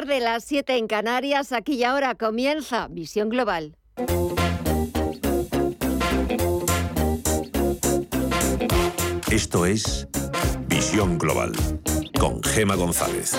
tarde, las 7 en Canarias. Aquí y ahora comienza Visión Global. Esto es Visión Global con Gema González.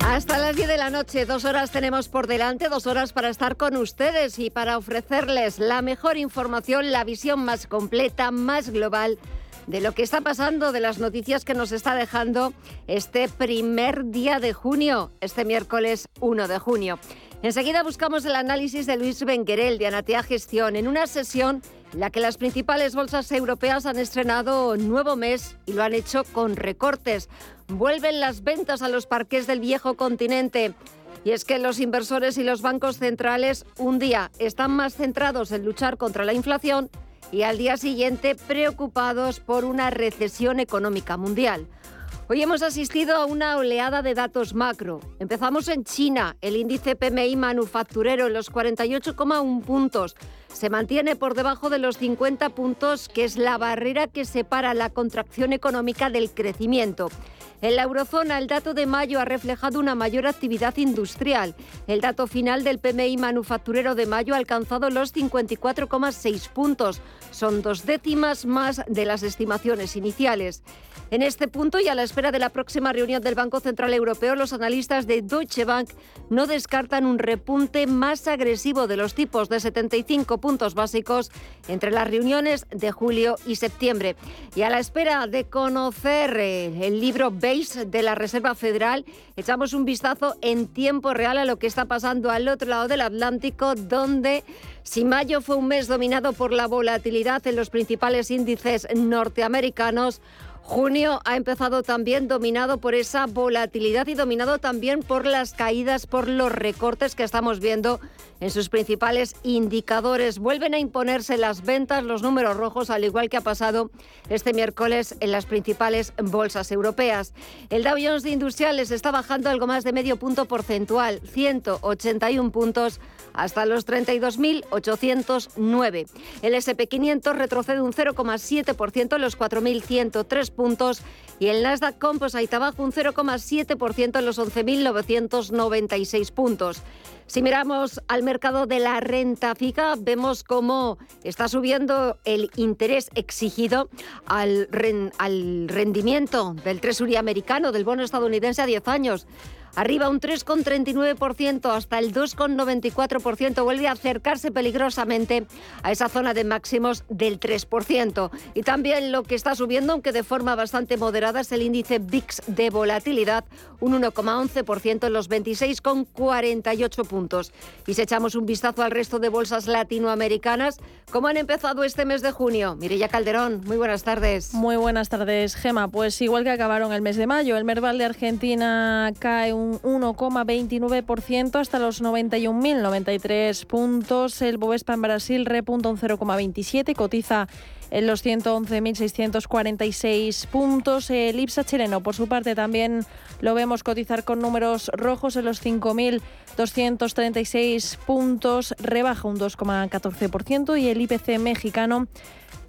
Hasta las 10 de la noche, dos horas tenemos por delante, dos horas para estar con ustedes y para ofrecerles la mejor información, la visión más completa, más global de lo que está pasando, de las noticias que nos está dejando este primer día de junio, este miércoles 1 de junio. Enseguida buscamos el análisis de Luis Benguerel de Anatea Gestión en una sesión en la que las principales bolsas europeas han estrenado nuevo mes y lo han hecho con recortes. Vuelven las ventas a los parques del viejo continente. Y es que los inversores y los bancos centrales un día están más centrados en luchar contra la inflación y al día siguiente preocupados por una recesión económica mundial. Hoy hemos asistido a una oleada de datos macro. Empezamos en China, el índice PMI manufacturero en los 48,1 puntos. Se mantiene por debajo de los 50 puntos, que es la barrera que separa la contracción económica del crecimiento. En la eurozona, el dato de mayo ha reflejado una mayor actividad industrial. El dato final del PMI manufacturero de mayo ha alcanzado los 54,6 puntos. Son dos décimas más de las estimaciones iniciales. En este punto y a la espera de la próxima reunión del Banco Central Europeo, los analistas de Deutsche Bank no descartan un repunte más agresivo de los tipos de 75 puntos básicos entre las reuniones de julio y septiembre. Y a la espera de conocer eh, el libro Base de la Reserva Federal, echamos un vistazo en tiempo real a lo que está pasando al otro lado del Atlántico, donde si mayo fue un mes dominado por la volatilidad en los principales índices norteamericanos, Junio ha empezado también dominado por esa volatilidad y dominado también por las caídas, por los recortes que estamos viendo en sus principales indicadores. Vuelven a imponerse las ventas, los números rojos, al igual que ha pasado este miércoles en las principales bolsas europeas. El Dow Jones de Industriales está bajando algo más de medio punto porcentual, 181 puntos hasta los 32.809. El SP500 retrocede un 0,7% en los 4.103 puntos y el Nasdaq Composite abajo un 0,7% en los 11.996 puntos. Si miramos al mercado de la renta fija, vemos cómo está subiendo el interés exigido al, rendimiento del Treasury americano, del bono estadounidense a 10 años. Arriba un 3,39% hasta el 2,94%. Vuelve a acercarse peligrosamente a esa zona de máximos del 3%. Y también lo que está subiendo, aunque de forma bastante moderada, es el índice VIX de volatilidad, un 1,11% en los 26,48 puntos. Y si echamos un vistazo al resto de bolsas latinoamericanas, ¿cómo han empezado este mes de junio? Mireya Calderón, muy buenas tardes. Muy buenas tardes, Gema. Pues igual que acabaron el mes de mayo, el Merval de Argentina cae un un 1,29% hasta los 91.093 puntos. El Bovespa en Brasil repunta un 0,27, cotiza en los 111.646 puntos. El IPSA chileno, por su parte, también lo vemos cotizar con números rojos en los 5.236 puntos, rebaja un 2,14% y el IPC mexicano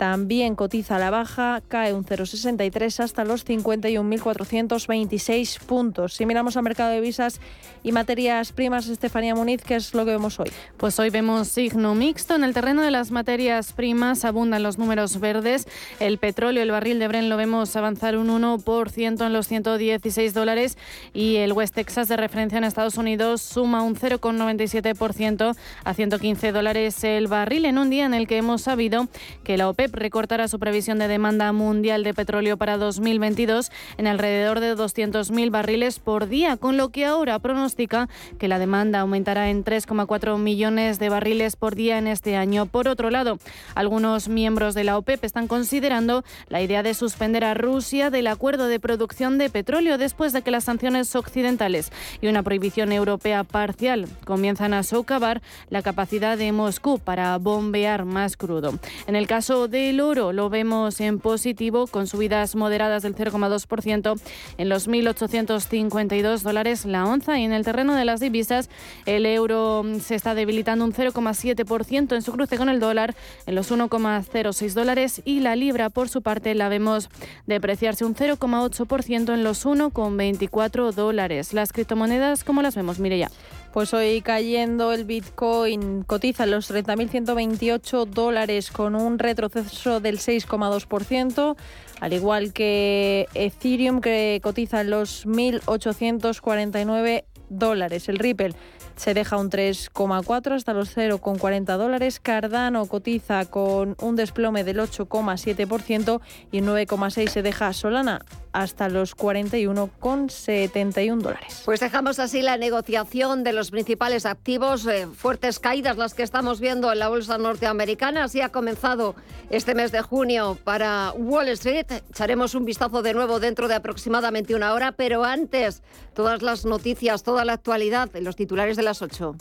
también cotiza a la baja, cae un 0,63 hasta los 51.426 puntos. Si miramos al mercado de visas y materias primas, Estefanía Muniz, ¿qué es lo que vemos hoy? Pues hoy vemos signo mixto. En el terreno de las materias primas abundan los números verdes. El petróleo, el barril de Bren lo vemos avanzar un 1% en los 116 dólares y el West Texas de referencia en Estados Unidos suma un 0,97% a 115 dólares el barril en un día en el que hemos sabido que la OPEP recortará su previsión de demanda mundial de petróleo para 2022 en alrededor de 200.000 barriles por día, con lo que ahora pronostica que la demanda aumentará en 3,4 millones de barriles por día en este año. Por otro lado, algunos miembros de la OPEP están considerando la idea de suspender a Rusia del acuerdo de producción de petróleo después de que las sanciones occidentales y una prohibición europea parcial comienzan a socavar la capacidad de Moscú para bombear más crudo. En el caso del oro lo vemos en positivo con subidas moderadas del 0,2% en los 1.852 dólares la onza y en el terreno de las divisas el euro se está debilitando un 0,7% en su cruce con el dólar en los 1,06 dólares y la libra por su parte la vemos depreciarse un 0,8% en los 1,24 dólares. Las criptomonedas, ¿cómo las vemos? Mire ya. Pues hoy cayendo el Bitcoin cotiza los 30.128 dólares con un retroceso del 6,2%, al igual que Ethereum que cotiza en los 1.849 dólares. El Ripple se deja un 3,4 hasta los 0,40 dólares. Cardano cotiza con un desplome del 8,7% y 9,6 se deja Solana hasta los 41,71 dólares. Pues dejamos así la negociación de los principales activos, eh, fuertes caídas las que estamos viendo en la bolsa norteamericana. Así ha comenzado este mes de junio para Wall Street. Echaremos un vistazo de nuevo dentro de aproximadamente una hora, pero antes todas las noticias, toda la actualidad en los titulares de las 8.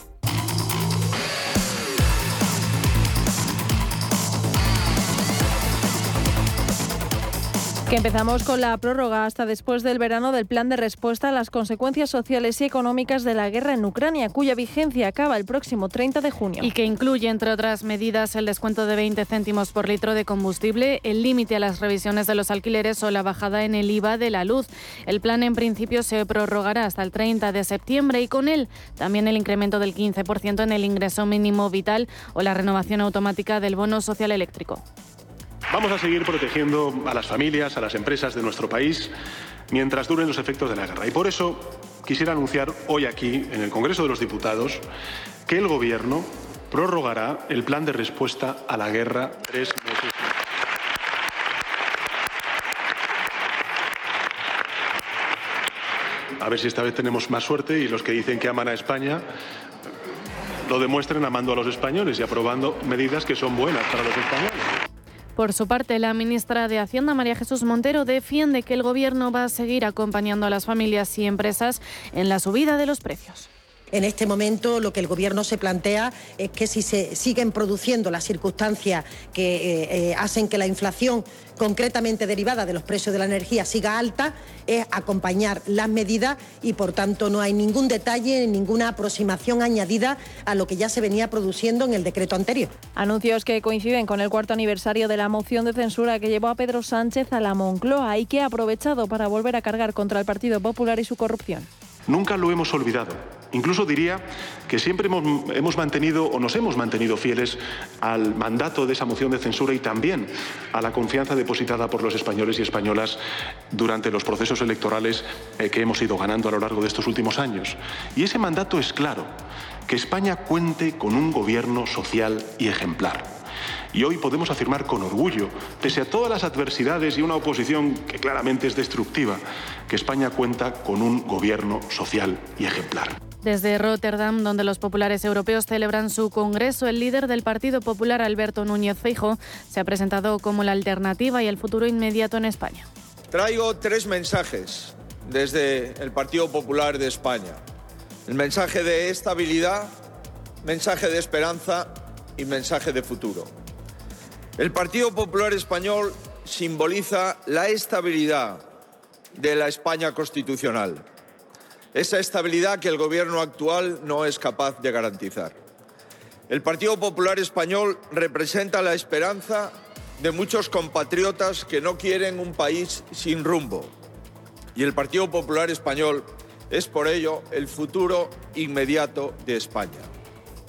Que empezamos con la prórroga hasta después del verano del plan de respuesta a las consecuencias sociales y económicas de la guerra en Ucrania, cuya vigencia acaba el próximo 30 de junio. Y que incluye, entre otras medidas, el descuento de 20 céntimos por litro de combustible, el límite a las revisiones de los alquileres o la bajada en el IVA de la luz. El plan, en principio, se prorrogará hasta el 30 de septiembre y con él también el incremento del 15% en el ingreso mínimo vital o la renovación automática del bono social eléctrico. Vamos a seguir protegiendo a las familias, a las empresas de nuestro país mientras duren los efectos de la guerra. Y por eso quisiera anunciar hoy aquí, en el Congreso de los Diputados, que el Gobierno prorrogará el plan de respuesta a la guerra tres meses más. A ver si esta vez tenemos más suerte y los que dicen que aman a España lo demuestren amando a los españoles y aprobando medidas que son buenas para los españoles. Por su parte, la ministra de Hacienda, María Jesús Montero, defiende que el Gobierno va a seguir acompañando a las familias y empresas en la subida de los precios. En este momento lo que el Gobierno se plantea es que si se siguen produciendo las circunstancias que eh, eh, hacen que la inflación concretamente derivada de los precios de la energía siga alta, es acompañar las medidas y por tanto no hay ningún detalle, ninguna aproximación añadida a lo que ya se venía produciendo en el decreto anterior. Anuncios que coinciden con el cuarto aniversario de la moción de censura que llevó a Pedro Sánchez a la Moncloa y que ha aprovechado para volver a cargar contra el Partido Popular y su corrupción. Nunca lo hemos olvidado. Incluso diría que siempre hemos, mantenido o nos hemos mantenido fieles al mandato de esa moción de censura y también a la confianza depositada por los españoles y españolas durante los procesos electorales eh, que hemos ido ganando a lo largo de estos últimos años. Y ese mandato es claro, que España cuente con un gobierno social y ejemplar. Y hoy podemos afirmar con orgullo, pese a todas las adversidades y una oposición que claramente es destructiva, que España cuenta con un gobierno social y ejemplar. Desde Rotterdam, donde los populares europeos celebran su congreso, el líder del Partido Popular, Alberto Núñez Feijo, se ha presentado como la alternativa y el futuro inmediato en España. Traigo tres mensajes desde el Partido Popular de España. El mensaje de estabilidad, mensaje de esperanza y mensaje de futuro. El Partido Popular Español simboliza la estabilidad de la España constitucional esa estabilidad que el gobierno actual no es capaz de garantizar. El Partido Popular Español representa la esperanza de muchos compatriotas que no quieren un país sin rumbo. Y el Partido Popular Español es por ello el futuro inmediato de España.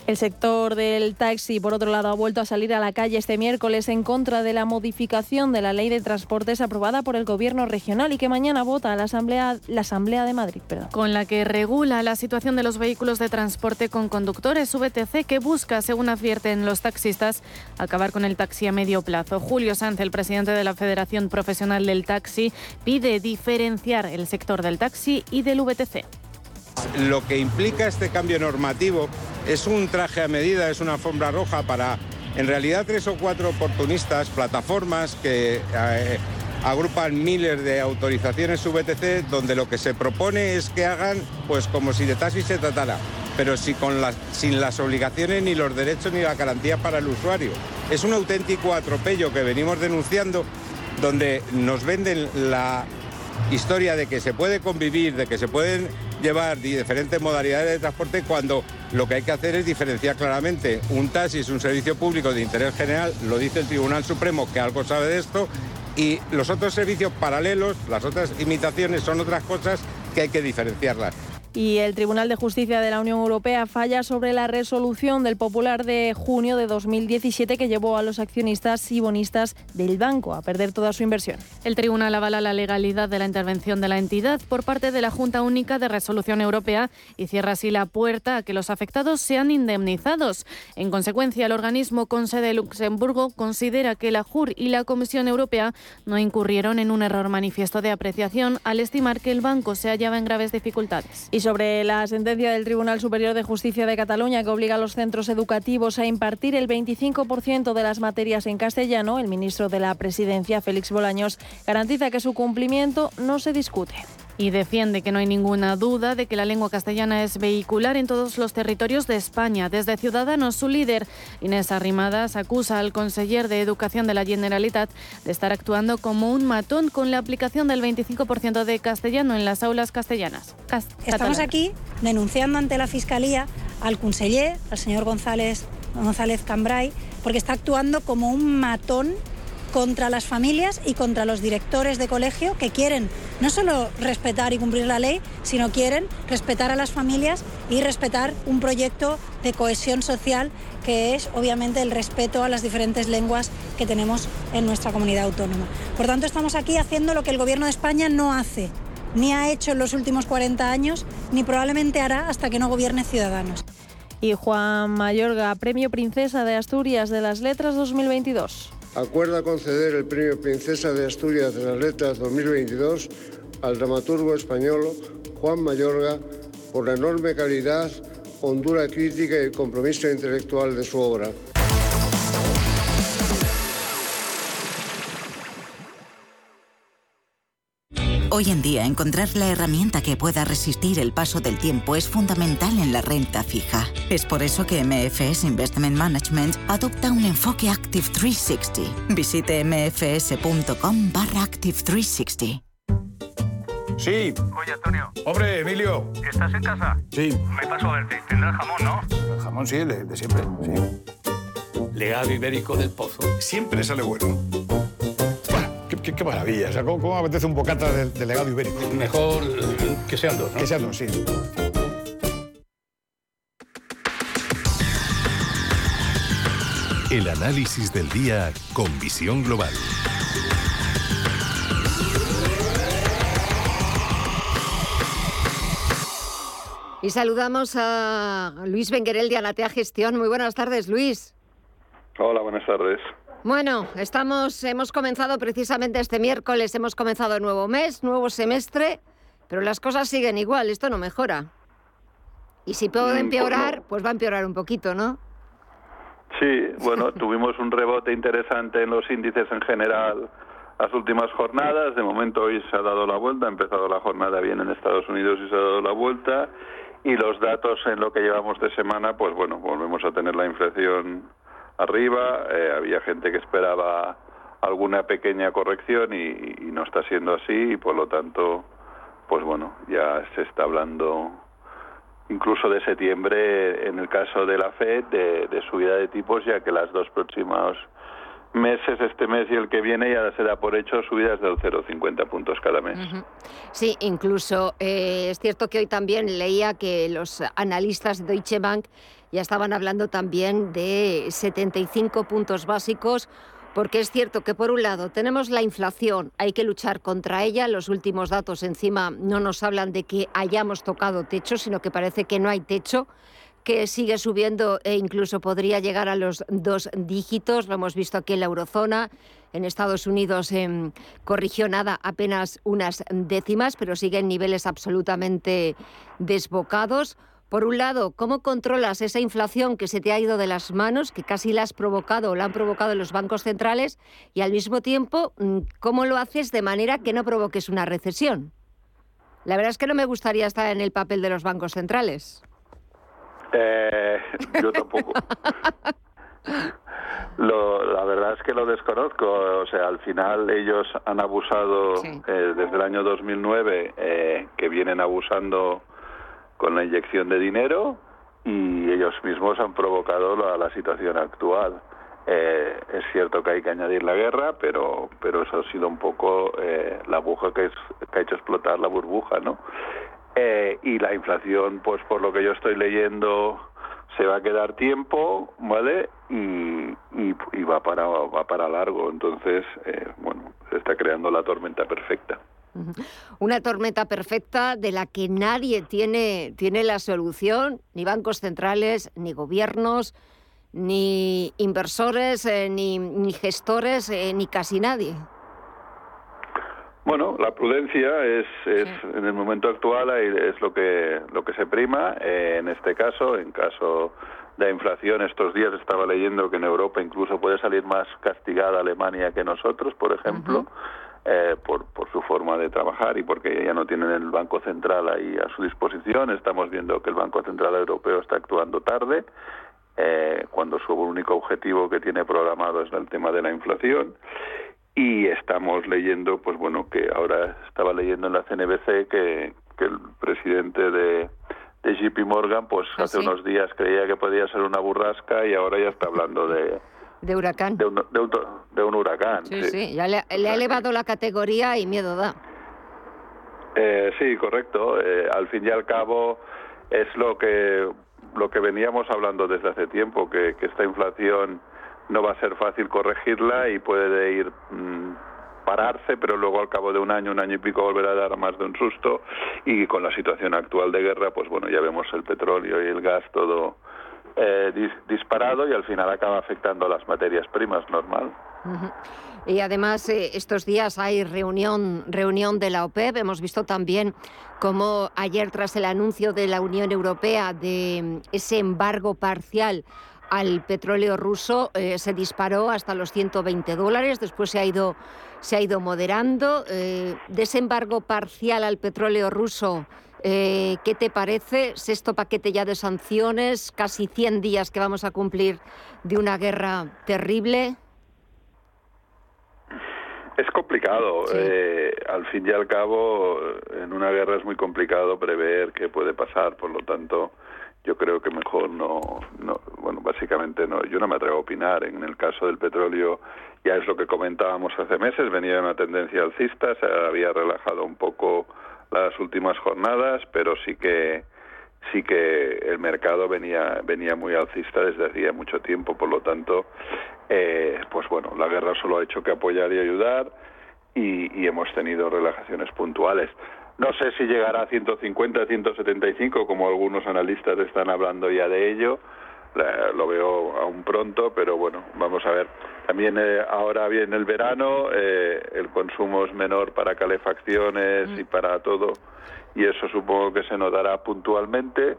El sector del taxi, por otro lado, ha vuelto a salir a la calle este miércoles en contra de la modificación de la ley de transportes aprobada por el Gobierno regional y que mañana vota la Asamblea, la Asamblea de Madrid. Con la que regula la situación de los vehículos de transporte con conductores VTC que busca, según advierten los taxistas, acabar con el taxi a medio plazo. Julio Sanz, el presidente de la Federación Profesional del Taxi, pide diferenciar el sector del taxi y del VTC. Lo que implica este cambio normativo es un traje a medida, es una alfombra roja para, en realidad, tres o cuatro oportunistas, plataformas que eh, agrupan miles de autorizaciones VTC, donde lo que se propone es que hagan, pues como si de taxi se tratara, pero sin las obligaciones, ni los derechos, ni la garantía para el usuario. es un auténtico atropello que venimos denunciando, donde nos venden la historia de que se puede convivir, de que se pueden llevar diferentes modalidades de transporte cuando lo que hay que hacer es diferenciar claramente. Un taxi es un servicio público de interés general, lo dice el Tribunal Supremo que algo sabe de esto, y los otros servicios paralelos, las otras imitaciones son otras cosas que hay que diferenciarlas y el Tribunal de Justicia de la Unión Europea falla sobre la resolución del Popular de junio de 2017 que llevó a los accionistas y bonistas del banco a perder toda su inversión. El tribunal avala la legalidad de la intervención de la entidad por parte de la Junta Única de Resolución Europea y cierra así la puerta a que los afectados sean indemnizados. En consecuencia, el organismo con sede en Luxemburgo considera que la JUR y la Comisión Europea no incurrieron en un error manifiesto de apreciación al estimar que el banco se hallaba en graves dificultades sobre la sentencia del Tribunal Superior de Justicia de Cataluña que obliga a los centros educativos a impartir el 25% de las materias en castellano, el ministro de la Presidencia, Félix Bolaños, garantiza que su cumplimiento no se discute y defiende que no hay ninguna duda de que la lengua castellana es vehicular en todos los territorios de España. Desde Ciudadanos, su líder, Inés Arrimadas, acusa al conseller de Educación de la Generalitat de estar actuando como un matón con la aplicación del 25% de castellano en las aulas castellanas. Estamos aquí denunciando ante la Fiscalía al conseller, al señor González, González Cambrai, porque está actuando como un matón contra las familias y contra los directores de colegio que quieren no solo respetar y cumplir la ley, sino quieren respetar a las familias y respetar un proyecto de cohesión social que es obviamente el respeto a las diferentes lenguas que tenemos en nuestra comunidad autónoma. Por tanto, estamos aquí haciendo lo que el Gobierno de España no hace, ni ha hecho en los últimos 40 años, ni probablemente hará hasta que no gobierne Ciudadanos. Y Juan Mayorga, Premio Princesa de Asturias de las Letras 2022 acuerda conceder el Premio Princesa de Asturias de las Letras 2022 al dramaturgo español Juan Mayorga por la enorme calidad, hondura crítica y compromiso intelectual de su obra. Hoy en día encontrar la herramienta que pueda resistir el paso del tiempo es fundamental en la renta fija. Es por eso que MFS Investment Management adopta un enfoque Active 360. Visite mfs.com barra Active 360. Sí. Oye, Antonio. Hombre, Emilio. ¿Estás en casa? Sí. Me paso a verte. Tendrás jamón, ¿no? El jamón sí, de, de siempre, sí. Legado ibérico del pozo. Siempre sale bueno. Qué, maravilla. O sea, ¿cómo, apetece un bocata de, legado ibérico? Mejor que sean dos, ¿no? Que sean dos, sí. El análisis del día con visión global. Y saludamos a Luis Benguerel de Anatea Gestión. Muy buenas tardes, Luis. Hola, buenas tardes. Bueno, estamos, hemos comenzado precisamente este miércoles, hemos comenzado nuevo mes, nuevo semestre, pero las cosas siguen igual, esto no mejora. Y si puede mm, empeorar, pues va a empeorar un poquito, ¿no? Sí, bueno, tuvimos un rebote interesante en los índices en general las últimas jornadas. De momento hoy se ha dado la vuelta, ha empezado la jornada bien en Estados Unidos y se ha dado la vuelta. Y los datos en lo que llevamos de semana, pues bueno, volvemos a tener la inflación arriba, eh, había gente que esperaba alguna pequeña corrección y, no está siendo así y por lo tanto, pues bueno, ya se está hablando incluso de septiembre en el caso de la Fed de, subida de tipos ya que las dos próximas meses, este mes y el que viene, ya se da por hecho subidas del 0,50 puntos cada mes. Sí, incluso eh, es cierto que hoy también leía que los analistas de Deutsche Bank ya estaban hablando también de 75 puntos básicos, porque es cierto que por un lado tenemos la inflación, hay que luchar contra ella, los últimos datos encima no nos hablan de que hayamos tocado techo, sino que parece que no hay techo que sigue subiendo e incluso podría llegar a los dos dígitos. Lo hemos visto aquí en la eurozona. En Estados Unidos eh, corrigió nada, apenas unas décimas, pero sigue en niveles absolutamente desbocados. Por un lado, ¿cómo controlas esa inflación que se te ha ido de las manos, que casi la has provocado o la han provocado los bancos centrales? Y al mismo tiempo, mm, ¿cómo lo haces de manera que no provoques una recesión? La verdad es que no me gustaría estar en el papel de los bancos centrales. Eh, yo tampoco. Lo, la verdad es que lo desconozco. O sea, al final ellos han abusado eh, desde el año 2009, eh, que vienen abusando con la inyección de dinero y ellos mismos han provocado la, situación actual. Eh, es cierto que hay que añadir la guerra, pero, pero eso ha sido un poco eh, la aguja que, es, que ha hecho explotar la burbuja, ¿no? Eh, y la inflación, pues por lo que yo estoy leyendo, se va a quedar tiempo, ¿vale? Y, y, va, para, va para largo. Entonces, eh, bueno, se está creando la tormenta perfecta. Una tormenta perfecta de la que nadie tiene, tiene la solución, ni bancos centrales, ni gobiernos, ni inversores, eh, ni, ni, gestores, eh, ni casi nadie. Bueno, la prudencia es, es en el momento actual es lo que lo que se prima. Eh, en este caso, en caso de inflación, estos días estaba leyendo que en Europa incluso puede salir más castigada Alemania que nosotros, por ejemplo. Eh, por, por su forma de trabajar y porque ya no tienen el Banco Central ahí a su disposición. Estamos viendo que el Banco Central Europeo está actuando tarde, eh, cuando su único objetivo que tiene programado es el tema de la inflación. Y estamos leyendo, pues bueno, que ahora estaba leyendo en la CNBC que, que el presidente de, de JP Morgan, pues ¿Ah, hace sí? unos días creía que podía ser una burrasca y ahora ya está hablando de, De huracán. de, un, de, un, de un huracán. Sí, sí, ya le, le ha elevado la categoría y miedo da. Eh, sí, correcto. Eh, al fin y al cabo es lo que lo que veníamos hablando desde hace tiempo, que, que esta inflación no va a ser fácil corregirla y puede ir mm, pararse, pero luego al cabo de un año, un año y pico volverá a dar más de un susto y con la situación actual de guerra, pues bueno, ya vemos el petróleo y el gas todo eh, dis disparado y al final acaba afectando a las materias primas, normal. Y además eh, estos días hay reunión, reunión de la OPEP. Hemos visto también cómo ayer tras el anuncio de la Unión Europea de mm, ese embargo parcial al petróleo ruso eh, se disparó hasta los 120 dólares. Después se ha ido, se ha ido moderando. Eh, de ese embargo parcial al petróleo ruso, eh, ¿qué te parece? Sexto paquete ya de sanciones, casi 100 días que vamos a cumplir de una guerra terrible. Es complicado. Eh, al fin y al cabo, en una guerra es muy complicado prever qué puede pasar. Por lo tanto, yo creo que mejor no, no, bueno, básicamente no. Yo no me atrevo a opinar. En el caso del petróleo, ya es lo que comentábamos hace meses. Venía una tendencia alcista, se había relajado un poco las últimas jornadas, pero sí que sí que el mercado venía venía muy alcista desde hacía mucho tiempo. Por lo tanto eh, pues bueno la guerra solo ha hecho que apoyar y ayudar y, y hemos tenido relajaciones puntuales. No sé si llegará a 150 175 como algunos analistas están hablando ya de ello La- lo veo aún pronto pero bueno vamos a ver. También eh, ahora viene el verano eh, el consumo es menor para calefacciones y para todo y eso supongo que se notará puntualmente.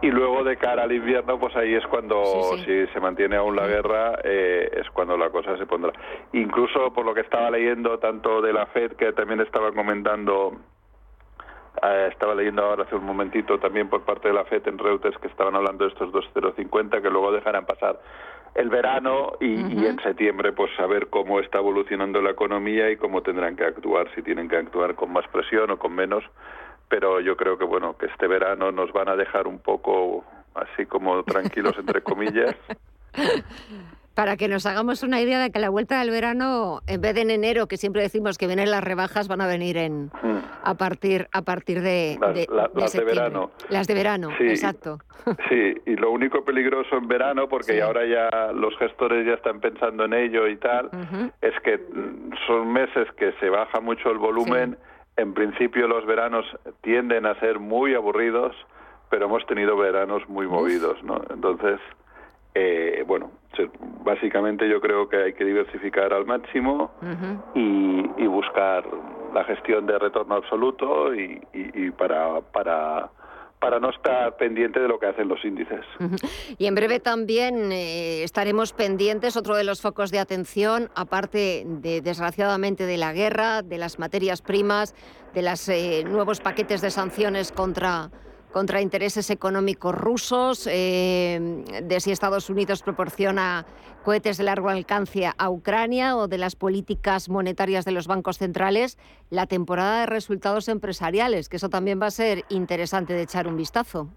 Y luego de cara al invierno pues ahí es cuando si se mantiene aún la guerra eh, es cuando la cosa se pondrá. Incluso por lo que estaba leyendo tanto de la Fed que también estaba comentando eh, estaba leyendo ahora hace un momentito también por parte de la FED en Reuters que estaban hablando de estos 2,050 que luego dejarán pasar el verano y, y en septiembre pues saber cómo está evolucionando la economía y cómo tendrán que actuar, si tienen que actuar con más presión o con menos, pero yo creo que bueno, que este verano nos van a dejar un poco así como tranquilos entre comillas. Para que nos hagamos una idea de que la vuelta del verano, en vez de en enero, que siempre decimos que vienen las rebajas, van a venir en a partir a partir de, Las- de- la- de las de septiembre. verano. Las de verano, Sí. exacto. Sí, y lo único peligroso en verano, porque ahora ya los gestores ya están pensando en ello y tal, es que mm, son meses que se baja mucho el volumen. En principio los veranos tienden a ser muy aburridos, pero hemos tenido veranos muy movidos, ¿no? Entonces, eh, bueno, básicamente yo creo que hay que diversificar al máximo y, y buscar la gestión de retorno absoluto y, y- y para, para, para no estar pendiente de lo que hacen los índices. Y en breve también eh, estaremos pendientes, otro de los focos de atención, aparte de, desgraciadamente, de la guerra, de las materias primas, de los nuevos paquetes de sanciones contra, contra intereses económicos rusos, eh, de si Estados Unidos proporciona cohetes de largo alcance a Ucrania o de las políticas monetarias de los bancos centrales, la temporada de resultados empresariales, que eso también va a ser interesante de echar un vistazo.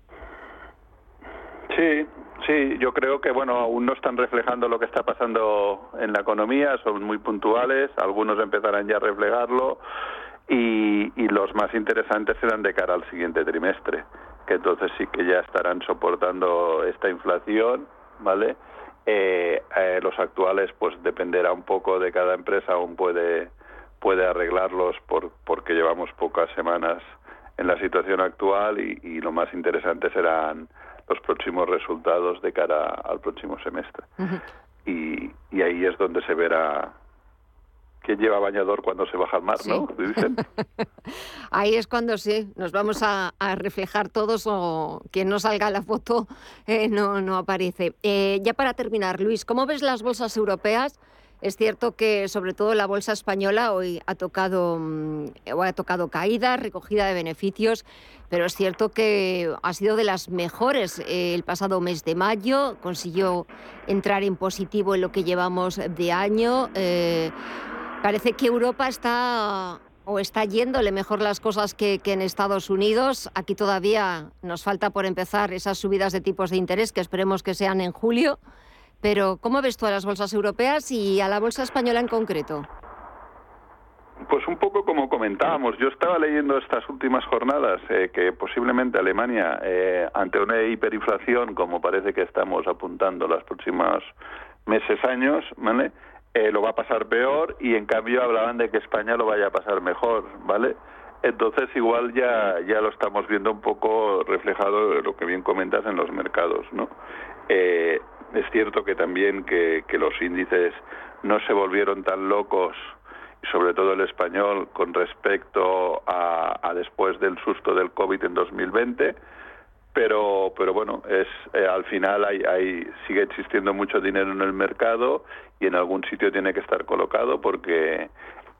Sí, sí, yo creo que bueno, aún no están reflejando lo que está pasando en la economía, son muy puntuales, algunos empezarán ya a reflejarlo y, y los más interesantes serán de cara al siguiente trimestre, que entonces sí que ya estarán soportando esta inflación, ¿vale? Eh, eh, los actuales pues dependerá un poco de cada empresa, aún puede puede arreglarlos por, porque llevamos pocas semanas en la situación actual y, y lo más interesante serán los próximos resultados de cara al próximo semestre. y, y ahí es donde se verá quién lleva bañador cuando se baja al mar, ¿no? Dicen. Ahí es cuando sí, nos vamos a, a reflejar todos o quien no salga la foto eh, no, no aparece. Eh, ya para terminar, Luis, ¿cómo ves las bolsas europeas? Es cierto que sobre todo la bolsa española hoy ha tocado, mm, ha tocado caída, recogida de beneficios, pero es cierto que ha sido de las mejores eh, el pasado mes de mayo, consiguió entrar en positivo en lo que llevamos de año. Eh, parece que Europa está o está yéndole mejor las cosas que, en Estados Unidos. Aquí todavía nos falta por empezar esas subidas de tipos de interés que esperemos que sean en julio. Pero, ¿cómo ves tú a las bolsas europeas y a la bolsa española en concreto? Pues un poco como comentábamos, yo estaba leyendo estas últimas jornadas eh, que posiblemente Alemania, eh, ante una hiperinflación, como parece que estamos apuntando los próximos meses, años, ¿vale? Eh, lo va a pasar peor y en cambio hablaban de que España lo vaya a pasar mejor, ¿vale? Entonces igual ya ya lo estamos viendo un poco reflejado lo que bien comentas en los mercados, ¿no? Eh, es cierto que también que, que los índices no se volvieron tan locos sobre todo el español con respecto a, a después del susto del COVID en 2020 pero pero bueno es eh, al final hay, hay sigue existiendo mucho dinero en el mercado y en algún sitio tiene que estar colocado porque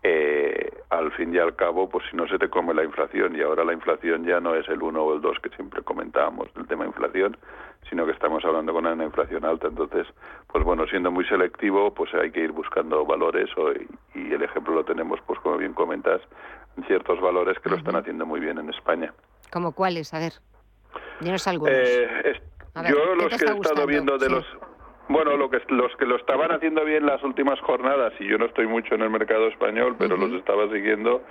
eh, al fin y al cabo pues si no se te come la inflación y ahora la inflación ya no es el 1 o el 2 que siempre comentábamos del tema inflación sino que estamos hablando con una inflación alta entonces pues bueno siendo muy selectivo pues hay que ir buscando valores o, y, y el ejemplo lo tenemos pues como bien comentas ciertos valores que lo están haciendo muy bien en España ¿Como cuáles? A ver. Dinos algunos. Eh, es- A ver, yo ¿qué los que he estado gustando? viendo de Sí. los bueno lo que los que lo estaban haciendo bien las últimas jornadas y yo no estoy mucho en el mercado español pero los estaba siguiendo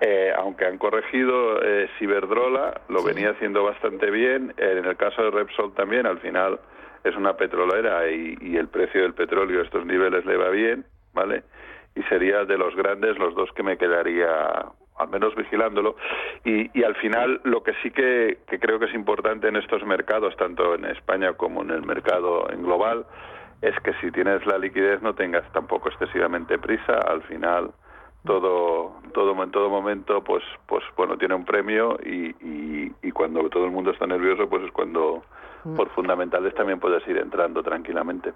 eh, aunque han corregido eh, Ciberdrola lo venía haciendo bastante bien en el caso de Repsol también al final es una petrolera y, y el precio del petróleo a estos niveles le va bien vale y sería de los grandes los dos que me quedaría al menos vigilándolo. Y, y al final lo que sí que, que creo que es importante en estos mercados tanto en España como en el mercado en global es que si tienes la liquidez no tengas tampoco excesivamente prisa. Al final todo todo en todo momento pues pues bueno tiene un premio y, y, y cuando todo el mundo está nervioso pues es cuando por fundamentales también puedes ir entrando tranquilamente.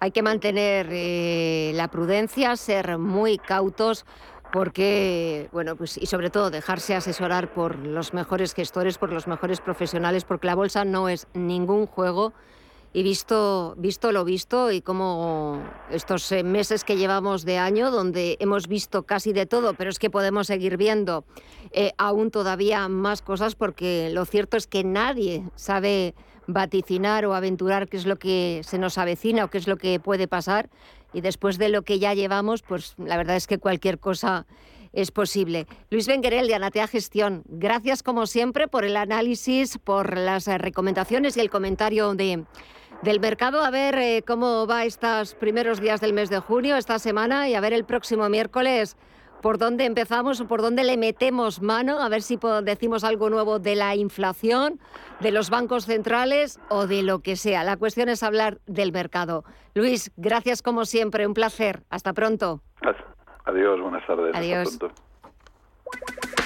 Hay que mantener eh, la prudencia, ser muy cautos, porque, bueno, pues y sobre todo dejarse asesorar por los mejores gestores, por los mejores profesionales, porque la bolsa no es ningún juego. Y visto, visto lo visto y como estos eh, meses que llevamos de año, donde hemos visto casi de todo, pero es que podemos seguir viendo eh, aún todavía más cosas, porque lo cierto es que nadie sabe vaticinar o aventurar qué es lo que se nos avecina o qué es lo que puede pasar. Y después de lo que ya llevamos, pues la verdad es que cualquier cosa es posible. Luis Benguerel de Anatea Gestión, gracias como siempre por el análisis, por las eh, recomendaciones y el comentario de, del mercado. A ver eh, cómo va estos primeros días del mes de junio, esta semana, y a ver el próximo miércoles por dónde empezamos o por dónde le metemos mano, a ver si decimos algo nuevo de la inflación, de los bancos centrales o de lo que sea. La cuestión es hablar del mercado. Luis, gracias como siempre, un placer. Hasta pronto. adiós buenas tardes hasta Adiós. pronto.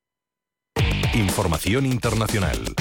Información internacional.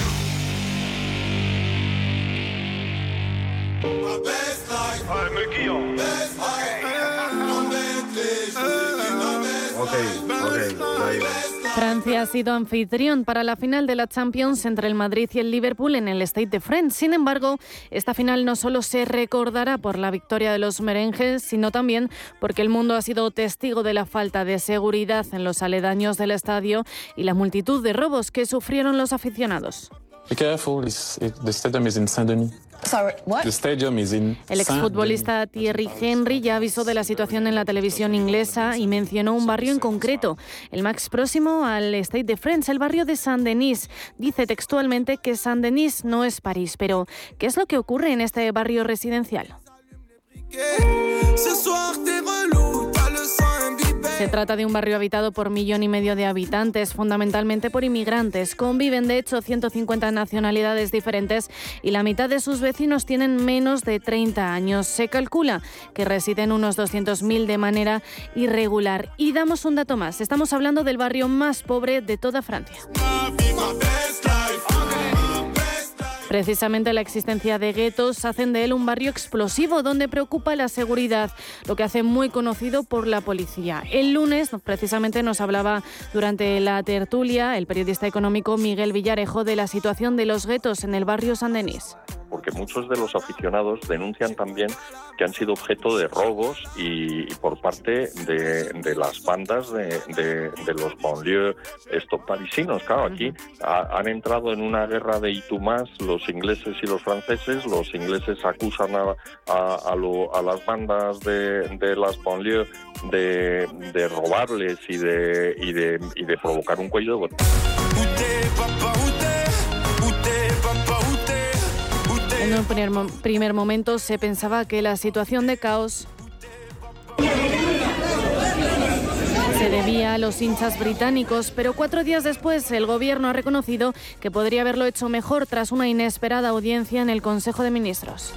Francia ha sido anfitrión para la final de la Champions entre el Madrid y el Liverpool en el State de France. Sin embargo, esta final no solo se recordará por la victoria de los merengues, sino también porque el mundo ha sido testigo de la falta de seguridad en los aledaños del estadio y la multitud de robos que sufrieron los aficionados. Be careful, it's, it, the stadium is in Saint-Denis. Sorry, what? The stadium is in El exfutbolista Thierry Henry ya avisó de la situación en la televisión inglesa y mencionó un barrio en concreto, el más próximo al State de France, el barrio de Saint-Denis. Dice textualmente que Saint-Denis no es París, pero ¿qué es lo que ocurre en este barrio residencial? Se trata de un barrio habitado por millón y medio de habitantes, fundamentalmente por inmigrantes. Conviven de hecho 150 nacionalidades diferentes y la mitad de sus vecinos tienen menos de 30 años. Se calcula que residen unos 200.000 de manera irregular. Y damos un dato más. Estamos hablando del barrio más pobre de toda Francia. Precisamente la existencia de guetos hacen de él un barrio explosivo donde preocupa la seguridad, lo que hace muy conocido por la policía. El lunes, precisamente, nos hablaba durante la tertulia el periodista económico Miguel Villarejo de la situación de los guetos en el barrio San Denis porque muchos de los aficionados denuncian también que han sido objeto de robos y, y por parte de, de, las bandas de, de, de los banlieues estos parisinos. Claro, aquí ha, han entrado en una guerra de itumás los ingleses y los franceses. Los ingleses acusan a, a, a, lo, a las bandas de, de las banlieues de, de robarles y de, y, de, y de provocar un cuello de En un primer, primer momento se pensaba que la situación de caos se debía a los hinchas británicos, pero cuatro días después el gobierno ha reconocido que podría haberlo hecho mejor tras una inesperada audiencia en el Consejo de Ministros.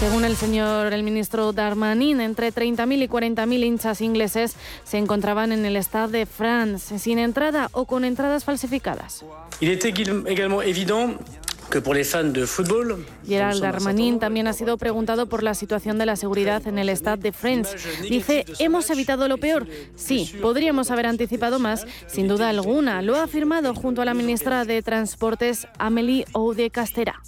Según el señor el ministro Darmanin, entre 30.000 y 40.000 hinchas ingleses se encontraban en el Stade de France, sin entrada o con entradas falsificadas. Que les fans de fútbol. Gerald Darmanin también ha sido preguntado por la situación de la seguridad en el Stade de France. Dice, ¿hemos evitado lo peor? Sí, podríamos haber anticipado más, sin duda alguna. Lo ha afirmado junto a la ministra de Transportes, Amélie Oude Castera.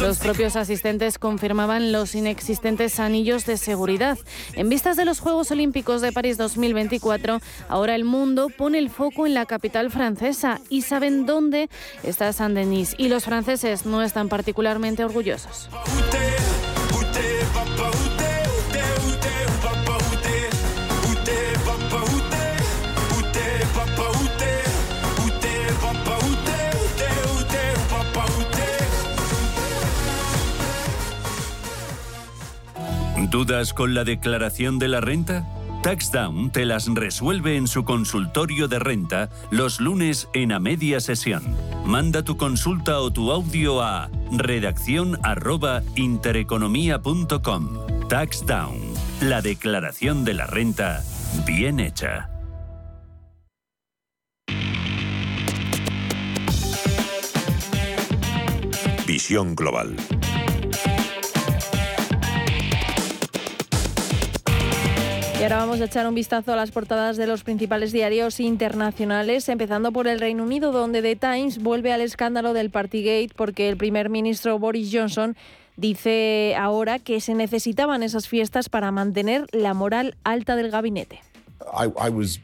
Los propios asistentes confirmaban los inexistentes anillos de seguridad. En vistas de los Juegos Olímpicos de París 2024, ahora el mundo pone el foco en la capital francesa y saben dónde está Saint-Denis y los franceses no están particularmente orgullosos. ¿Dudas con la declaración de la renta? TaxDown te las resuelve en su consultorio de renta los lunes en a media sesión. Manda tu consulta o tu audio a redacción intereconomía.com. TaxDown, la declaración de la renta bien hecha. Visión Global. Y ahora vamos a echar un vistazo a las portadas de los principales diarios internacionales, empezando por el Reino Unido, donde The Times vuelve al escándalo del Partygate porque el primer ministro Boris Johnson dice ahora que se necesitaban esas fiestas para mantener la moral alta del gabinete. I, was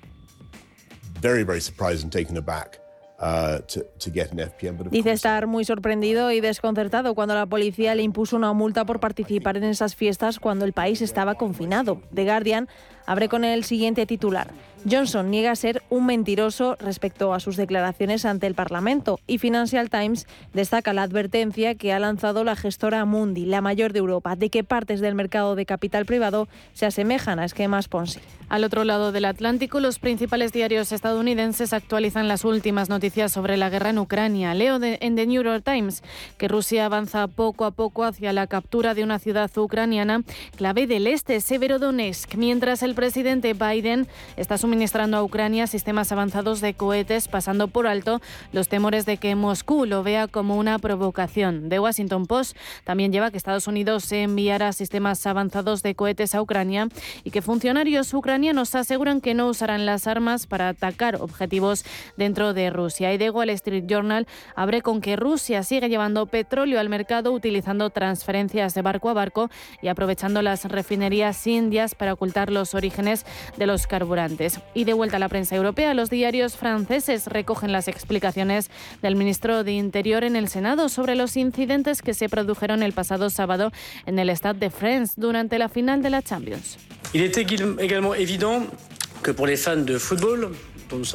very, very surprised and taken aback. Uh, to, to get an FPM, but of Dice estar muy sorprendido y desconcertado cuando la policía le impuso una multa por participar en esas fiestas cuando el país estaba confinado. The Guardian abre con el siguiente titular. Johnson niega ser un mentiroso respecto a sus declaraciones ante el Parlamento y Financial Times destaca la advertencia que ha lanzado la gestora Mundi, la mayor de Europa, de que partes del mercado de capital privado se asemejan a esquemas Ponzi. Al otro lado del Atlántico, los principales diarios estadounidenses actualizan las últimas noticias sobre la guerra en Ucrania. Leo en The New York Times que Rusia avanza poco a poco hacia la captura de una ciudad ucraniana clave del este, Severodonetsk, mientras el presidente Biden está suministrando a Ucrania sistemas avanzados de cohetes, pasando por alto los temores de que Moscú lo vea como una provocación. The Washington Post también lleva que Estados Unidos enviará sistemas avanzados de cohetes a Ucrania y que funcionarios ucranianos aseguran que no usarán las armas para atacar objetivos dentro de Rusia. Y The Wall Street Journal abre con que Rusia sigue llevando petróleo al mercado utilizando transferencias de barco a barco y aprovechando las refinerías indias para ocultar los orígenes de los carburantes. Y de vuelta a la prensa europea, los diarios franceses recogen las explicaciones del ministro de Interior en el Senado sobre los incidentes que se produjeron el pasado sábado en el Stade de France durante la final de la Champions. Il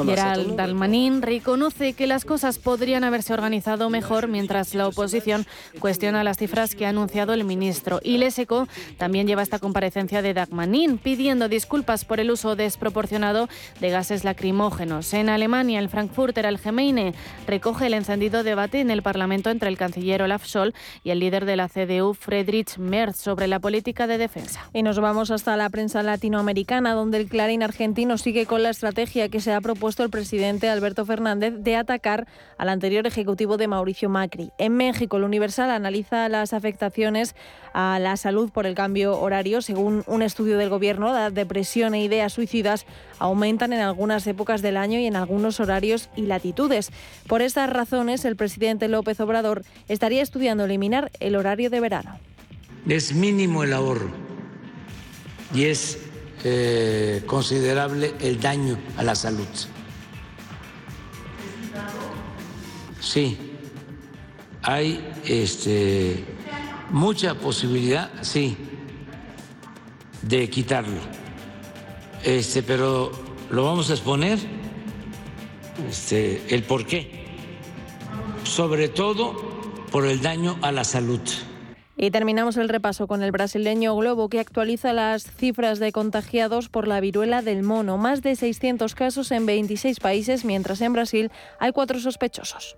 Gerald Dalmanín reconoce que las cosas podrían haberse organizado mejor mientras la oposición cuestiona las cifras que ha anunciado el ministro. Y Leseco también lleva esta comparecencia de Dagmanin pidiendo disculpas por el uso desproporcionado de gases lacrimógenos. En Alemania, el Frankfurter Allgemeine recoge el encendido debate en el Parlamento entre el canciller Olaf Scholz y el líder de la CDU, Friedrich Merz, sobre la política de defensa. Y nos vamos hasta la prensa latinoamericana, donde el Clarín argentino sigue con la estrategia que se ha propuesto el presidente Alberto Fernández de atacar al anterior ejecutivo de Mauricio Macri. En México, el Universal analiza las afectaciones a la salud por el cambio horario. Según un estudio del gobierno, la depresión e ideas suicidas aumentan en algunas épocas del año y en algunos horarios y latitudes. Por estas razones, el presidente López Obrador estaría estudiando eliminar el horario de verano. Es mínimo el ahorro y es eh, considerable el daño a la salud. Sí, hay este, mucha posibilidad, sí, de quitarlo. Este, pero lo vamos a exponer este, el por qué. Sobre todo por el daño a la salud. Y terminamos el repaso con el brasileño Globo, que actualiza las cifras de contagiados por la viruela del mono. Más de 600 casos en 26 países, mientras en Brasil hay cuatro sospechosos.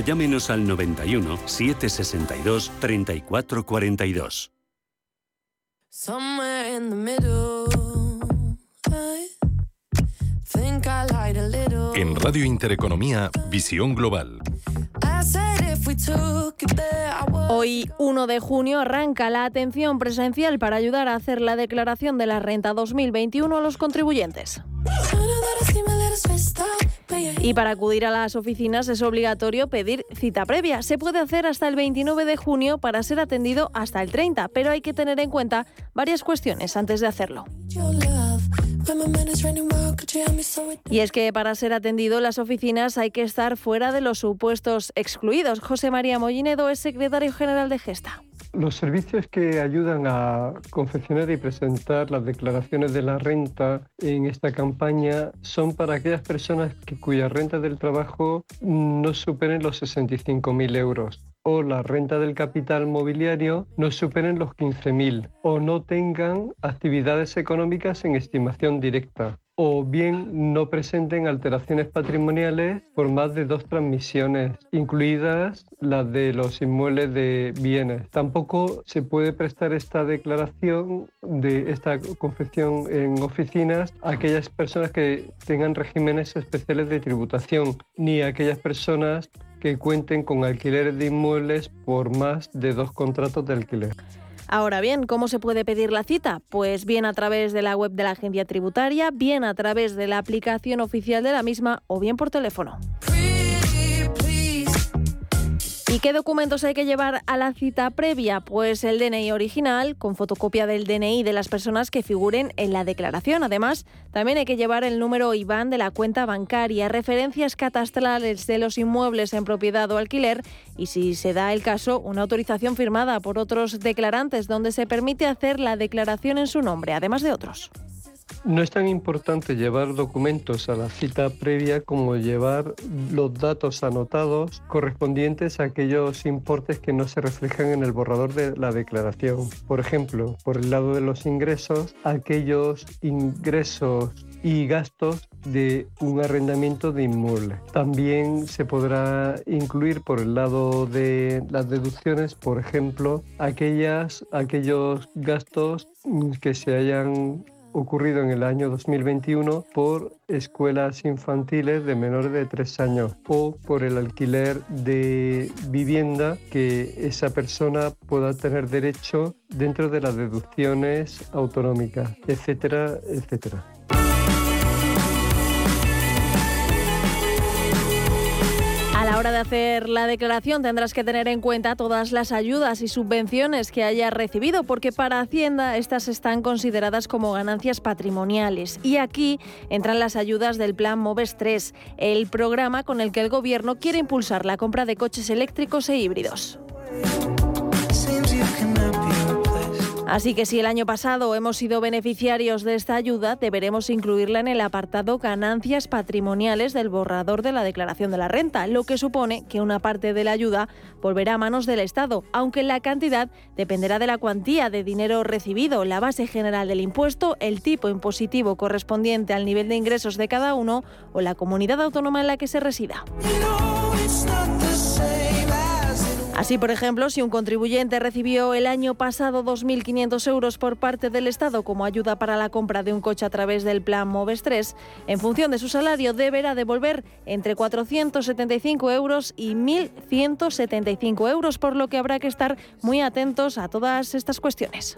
llámenos al 91 762 3442. En Radio Intereconomía, Visión Global. Hoy, 1 de junio, arranca la atención presencial para ayudar a hacer la declaración de la renta 2021 a los contribuyentes. Y para acudir a las oficinas es obligatorio pedir cita previa. Se puede hacer hasta el 29 de junio para ser atendido hasta el 30, pero hay que tener en cuenta varias cuestiones antes de hacerlo. Y es que para ser atendido en las oficinas hay que estar fuera de los supuestos excluidos. José María Mollinedo es secretario general de Gesta. Los servicios que ayudan a confeccionar y presentar las declaraciones de la renta en esta campaña son para aquellas personas que, cuya renta del trabajo no superen los 65.000 euros o la renta del capital mobiliario no superen los 15.000 o no tengan actividades económicas en estimación directa o bien no presenten alteraciones patrimoniales por más de dos transmisiones, incluidas las de los inmuebles de bienes. Tampoco se puede prestar esta declaración de esta confección en oficinas a aquellas personas que tengan regímenes especiales de tributación, ni a aquellas personas que cuenten con alquileres de inmuebles por más de dos contratos de alquiler. Ahora bien, ¿cómo se puede pedir la cita? Pues bien a través de la web de la agencia tributaria, bien a través de la aplicación oficial de la misma o bien por teléfono. ¿Y qué documentos hay que llevar a la cita previa? Pues el DNI original, con fotocopia del DNI de las personas que figuren en la declaración. Además, también hay que llevar el número IBAN de la cuenta bancaria, referencias catastrales de los inmuebles en propiedad o alquiler y, si se da el caso, una autorización firmada por otros declarantes donde se permite hacer la declaración en su nombre, además de otros. No es tan importante llevar documentos a la cita previa como llevar los datos anotados correspondientes a aquellos importes que no se reflejan en el borrador de la declaración. Por ejemplo, por el lado de los ingresos, aquellos ingresos y gastos de un arrendamiento de inmueble. También se podrá incluir por el lado de las deducciones, por ejemplo, aquellas, aquellos gastos que se hayan ocurrido en el año 2021 por escuelas infantiles de menores de tres años o por el alquiler de vivienda que esa persona pueda tener derecho dentro de las deducciones autonómicas, etcétera, etcétera. Hacer la declaración tendrás que tener en cuenta todas las ayudas y subvenciones que hayas recibido, porque para Hacienda estas están consideradas como ganancias patrimoniales. Y aquí entran las ayudas del Plan MOVES 3, el programa con el que el Gobierno quiere impulsar la compra de coches eléctricos e híbridos. Así que si el año pasado hemos sido beneficiarios de esta ayuda, deberemos incluirla en el apartado ganancias patrimoniales del borrador de la declaración de la renta, lo que supone que una parte de la ayuda volverá a manos del Estado, aunque la cantidad dependerá de la cuantía de dinero recibido, la base general del impuesto, el tipo impositivo correspondiente al nivel de ingresos de cada uno o la comunidad autónoma en la que se resida. Así, por ejemplo, si un contribuyente recibió el año pasado 2.500 euros por parte del Estado como ayuda para la compra de un coche a través del plan MOVES 3, en función de su salario deberá devolver entre 475 euros y 1.175 euros, por lo que habrá que estar muy atentos a todas estas cuestiones.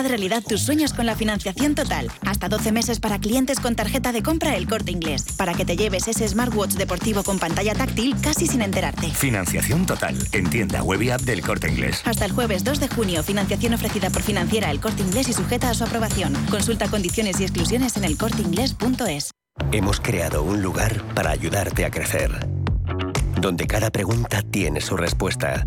Haz realidad tus sueños con la financiación total. Hasta 12 meses para clientes con tarjeta de compra El Corte Inglés. Para que te lleves ese smartwatch deportivo con pantalla táctil casi sin enterarte. Financiación total. En tienda web y app del Corte Inglés. Hasta el jueves 2 de junio. Financiación ofrecida por Financiera El Corte Inglés y sujeta a su aprobación. Consulta condiciones y exclusiones en elcorteinglés.es. Hemos creado un lugar para ayudarte a crecer. Donde cada pregunta tiene su respuesta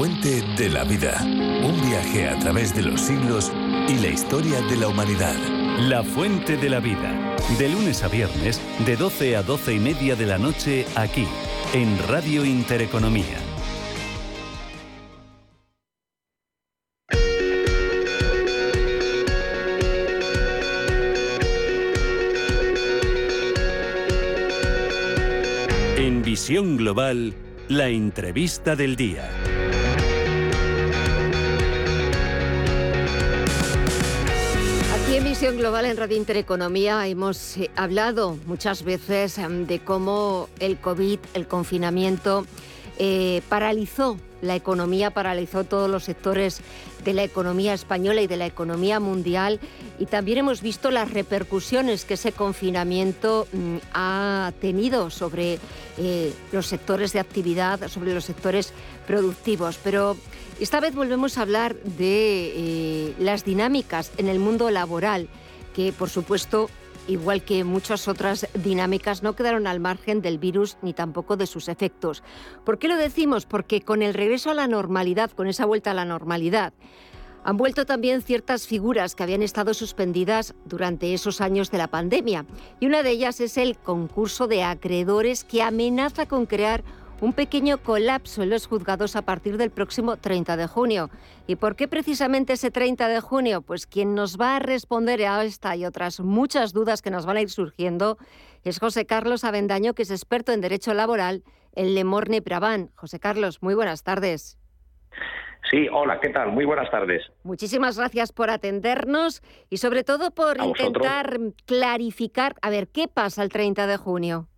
Fuente de la vida. Un viaje a través de los siglos y la historia de la humanidad. La fuente de la vida. De lunes a viernes, de 12 a 12 y media de la noche, aquí, en Radio Intereconomía. En Visión Global, la entrevista del día. Global en Radio Intereconomía hemos eh, hablado muchas veces em, de cómo el COVID, el confinamiento, eh, paralizó la economía, paralizó todos los sectores de la economía española y de la economía mundial y también hemos visto las repercusiones que ese confinamiento mm, ha tenido sobre eh, los sectores de actividad, sobre los sectores productivos. Pero esta vez volvemos a hablar de eh, las dinámicas en el mundo laboral que por supuesto igual que muchas otras dinámicas, no quedaron al margen del virus ni tampoco de sus efectos. ¿Por qué lo decimos? Porque con el regreso a la normalidad, con esa vuelta a la normalidad, han vuelto también ciertas figuras que habían estado suspendidas durante esos años de la pandemia. Y una de ellas es el concurso de acreedores que amenaza con crear un pequeño colapso en los juzgados a partir del próximo 30 de junio. ¿Y por qué precisamente ese 30 de junio? Pues quien nos va a responder a esta y otras muchas dudas que nos van a ir surgiendo es José Carlos Avendaño, que es experto en Derecho Laboral en Lemorne Praván. José Carlos, muy buenas tardes. Sí, hola, ¿qué tal? Muy buenas tardes. Muchísimas gracias por atendernos y sobre todo por intentar clarificar, a ver, ¿qué pasa el 30 de junio?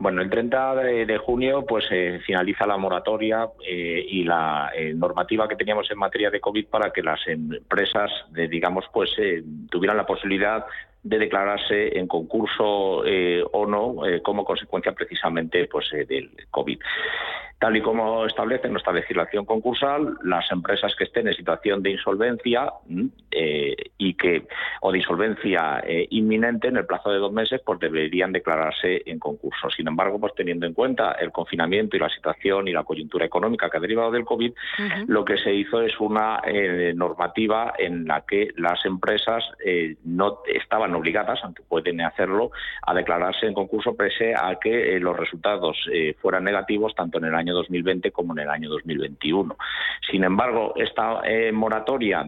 Bueno, el 30 de, junio pues eh, finaliza la moratoria eh, y la eh, normativa que teníamos en materia de COVID para que las empresas, digamos, pues tuvieran la posibilidad de declararse en concurso o no como consecuencia precisamente pues del COVID. Tal y como establece nuestra legislación concursal, las empresas que estén en situación de insolvencia eh, y que o de insolvencia eh, inminente en el plazo de dos meses, pues deberían declararse en concurso. Sin embargo, pues teniendo en cuenta el confinamiento y la situación y la coyuntura económica que ha derivado del COVID, lo que se hizo es una eh, normativa en la que las empresas no estaban obligadas, aunque pueden hacerlo, a declararse en concurso pese a que los resultados fueran negativos tanto en el año 2020 como en el año 2021. Sin embargo, esta eh, moratoria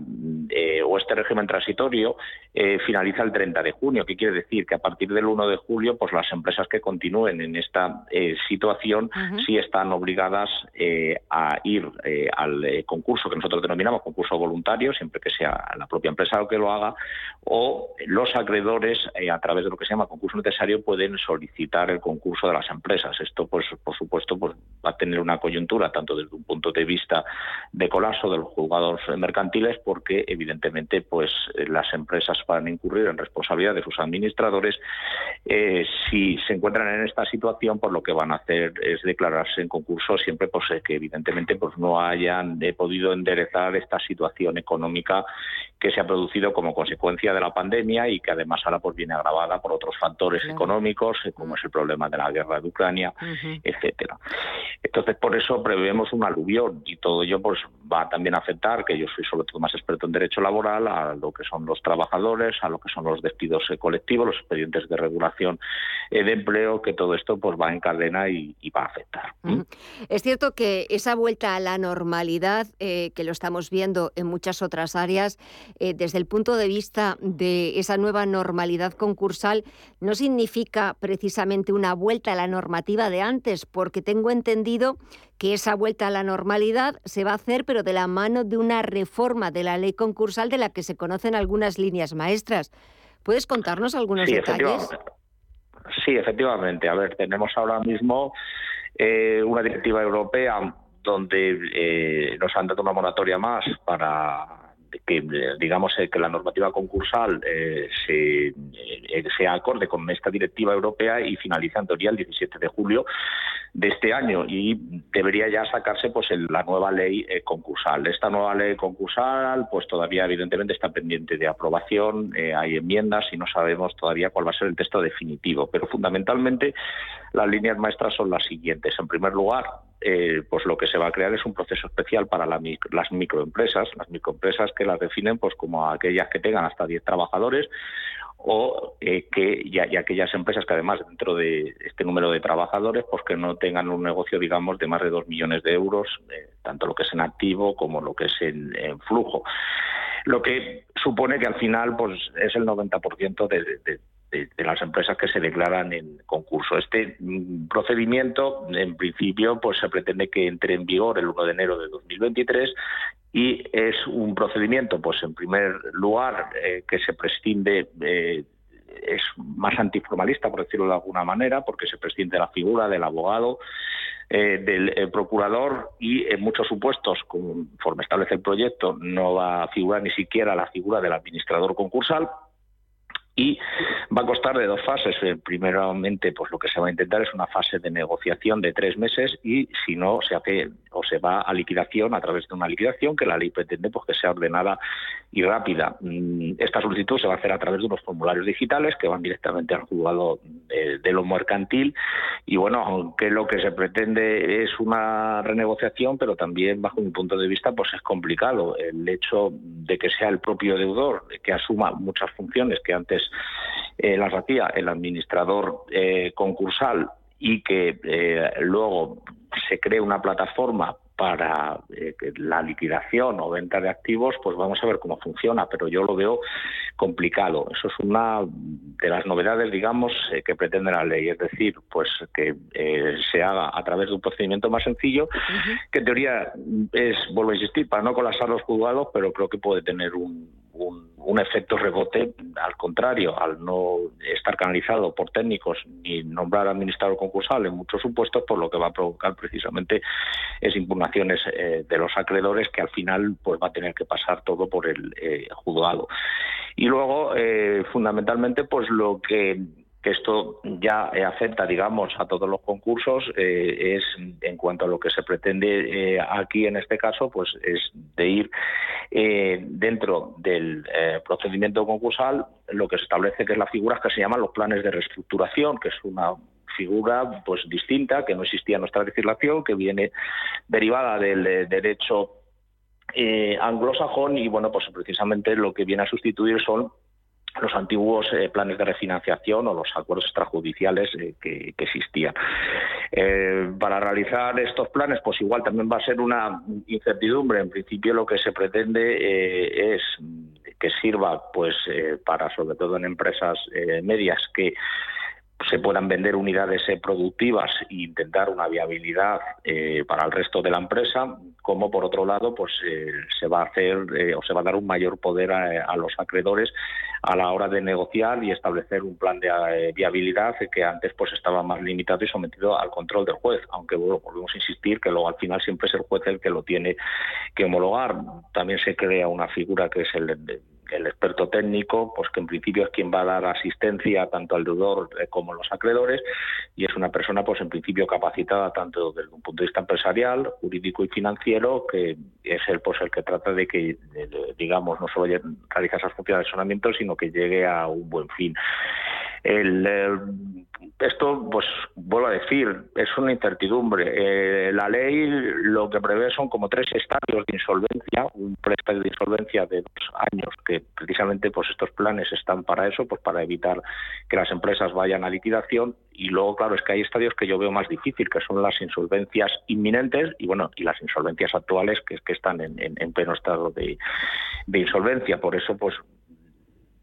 eh, o este régimen transitorio eh, finaliza el 30 de junio, que quiere decir que a partir del 1 de julio, pues las empresas que continúen en esta situación sí están obligadas a ir al concurso que nosotros denominamos concurso voluntario, siempre que sea la propia empresa lo que lo haga, o los acreedores a través de lo que se llama concurso necesario pueden solicitar el concurso de las empresas. Esto, pues, por supuesto, pues va a tener una coyuntura tanto desde un punto de vista de colapso de los juzgados mercantiles porque evidentemente pues las empresas van a incurrir en responsabilidad de sus administradores eh, si se encuentran en esta situación pues lo que van a hacer es declararse en concurso siempre pues que evidentemente pues no hayan eh, podido enderezar esta situación económica que se ha producido como consecuencia de la pandemia y que además ahora pues viene agravada por otros factores económicos eh, como es el problema de la guerra de Ucrania etcétera. Entonces, por eso prevemos un aluvión y todo ello pues va también a afectar, que yo soy sobre todo más experto en derecho laboral, a lo que son los trabajadores, a lo que son los despidos eh, colectivos, los expedientes de regulación eh, de empleo, que todo esto pues va en cadena y, va a afectar. Es cierto que esa vuelta a la normalidad, eh, que lo estamos viendo en muchas otras áreas, desde el punto de vista de esa nueva normalidad concursal, no significa precisamente una vuelta a la normativa de antes, porque tengo entendido que esa vuelta a la normalidad se va a hacer, pero de la mano de una reforma de la ley concursal de la que se conocen algunas líneas maestras. ¿Puedes contarnos algunos detalles? sí, efectivamente. A ver, tenemos ahora mismo eh, una directiva europea donde eh, nos han dado una moratoria más para que digamos eh, que la normativa concursal eh, se, eh, sea acorde con esta directiva europea y finaliza en teoría el 17 de julio de este año y debería ya sacarse pues la nueva ley concursal. Esta nueva ley concursal pues todavía evidentemente está pendiente de aprobación, hay enmiendas y no sabemos todavía cuál va a ser el texto definitivo, pero fundamentalmente las líneas maestras son las siguientes. En primer lugar, eh, pues lo que se va a crear es un proceso especial para las microempresas, las microempresas que las definen pues como aquellas que tengan hasta 10 trabajadores o eh, que y, aquellas empresas que además dentro de este número de trabajadores pues que no tengan un negocio digamos de más de 2 millones de euros eh, tanto lo que es en activo como lo que es en, flujo. Lo que supone que al final pues es el 90% de, de, las empresas que se declaran en concurso. Este mm, procedimiento, en principio, pues se pretende que entre en vigor el 1 de enero de 2023 y es un procedimiento, pues en primer lugar, eh, que se prescinde eh, es más antiformalista, por decirlo de alguna manera, porque se prescinde de la figura del abogado, eh, del procurador y en muchos supuestos, conforme establece el proyecto, no va a figurar ni siquiera la figura del administrador concursal, y va a costar de dos fases. Eh, primeramente, pues lo que se va a intentar es una fase de negociación de tres meses y si no se hace o se va a liquidación a través de una liquidación que la ley pretende pues que sea ordenada y rápida. Mm, esta solicitud se va a hacer a través de unos formularios digitales que van directamente al juzgado de, lo mercantil y bueno, aunque lo que se pretende es una renegociación, pero también bajo mi punto de vista pues es complicado el hecho de que sea el propio deudor que asuma muchas funciones que antes eh, las hacía el administrador eh, concursal y que eh, luego se cree una plataforma para eh, la liquidación o venta de activos, pues vamos a ver cómo funciona, pero yo lo veo complicado. Eso es una de las novedades, digamos, eh, que pretende la ley, es decir, pues que eh, se haga a través de un procedimiento más sencillo, que en teoría es, vuelvo a insistir, para no colapsar los juzgados, pero creo que puede tener un, un, efecto rebote, al contrario, al no estar canalizado por técnicos ni nombrar administrador concursal en muchos supuestos, por lo que va a provocar precisamente es impugnaciones eh, de los acreedores que al final pues va a tener que pasar todo por el eh, juzgado. Y luego, eh, fundamentalmente, pues lo que que esto ya eh, afecta, digamos, a todos los concursos, eh, es en cuanto a lo que se pretende eh, aquí en este caso, pues es de ir dentro del procedimiento concursal, lo que se establece que es la figura que se llaman los planes de reestructuración, que es una figura pues distinta que no existía en nuestra legislación, que viene derivada del derecho anglosajón y bueno, pues precisamente lo que viene a sustituir son los antiguos eh, planes de refinanciación o los acuerdos extrajudiciales eh, que, existían. Eh, para realizar estos planes, pues igual también va a ser una incertidumbre. En principio, lo que se pretende es que sirva, pues, para sobre todo en empresas medias que se puedan vender unidades productivas e intentar una viabilidad para el resto de la empresa, como por otro lado pues se va a hacer o se va a dar un mayor poder a los acreedores a la hora de negociar y establecer un plan de eh, viabilidad que antes pues estaba más limitado y sometido al control del juez, aunque volvemos a insistir que luego al final siempre es el juez el que lo tiene que homologar. También se crea una figura que es el de el experto técnico, pues que en principio es quien va a dar asistencia tanto al deudor eh, como a los acreedores y es una persona pues en principio capacitada tanto desde un punto de vista empresarial, jurídico y financiero, que es el pues el que trata de que digamos no solo realiza esas funciones de asesoramiento, sino que llegue a un buen fin. El, esto, pues a decir, es una incertidumbre. Eh, la ley lo que prevé son como tres estadios de insolvencia, un préstamo de insolvencia de dos años, que precisamente pues estos planes están para eso, pues para evitar que las empresas vayan a liquidación. Y luego, claro, es que hay estadios que yo veo más difícil, que son las insolvencias inminentes y bueno, y las insolvencias actuales que, que están en, en, pleno estado de, de insolvencia. Por eso, pues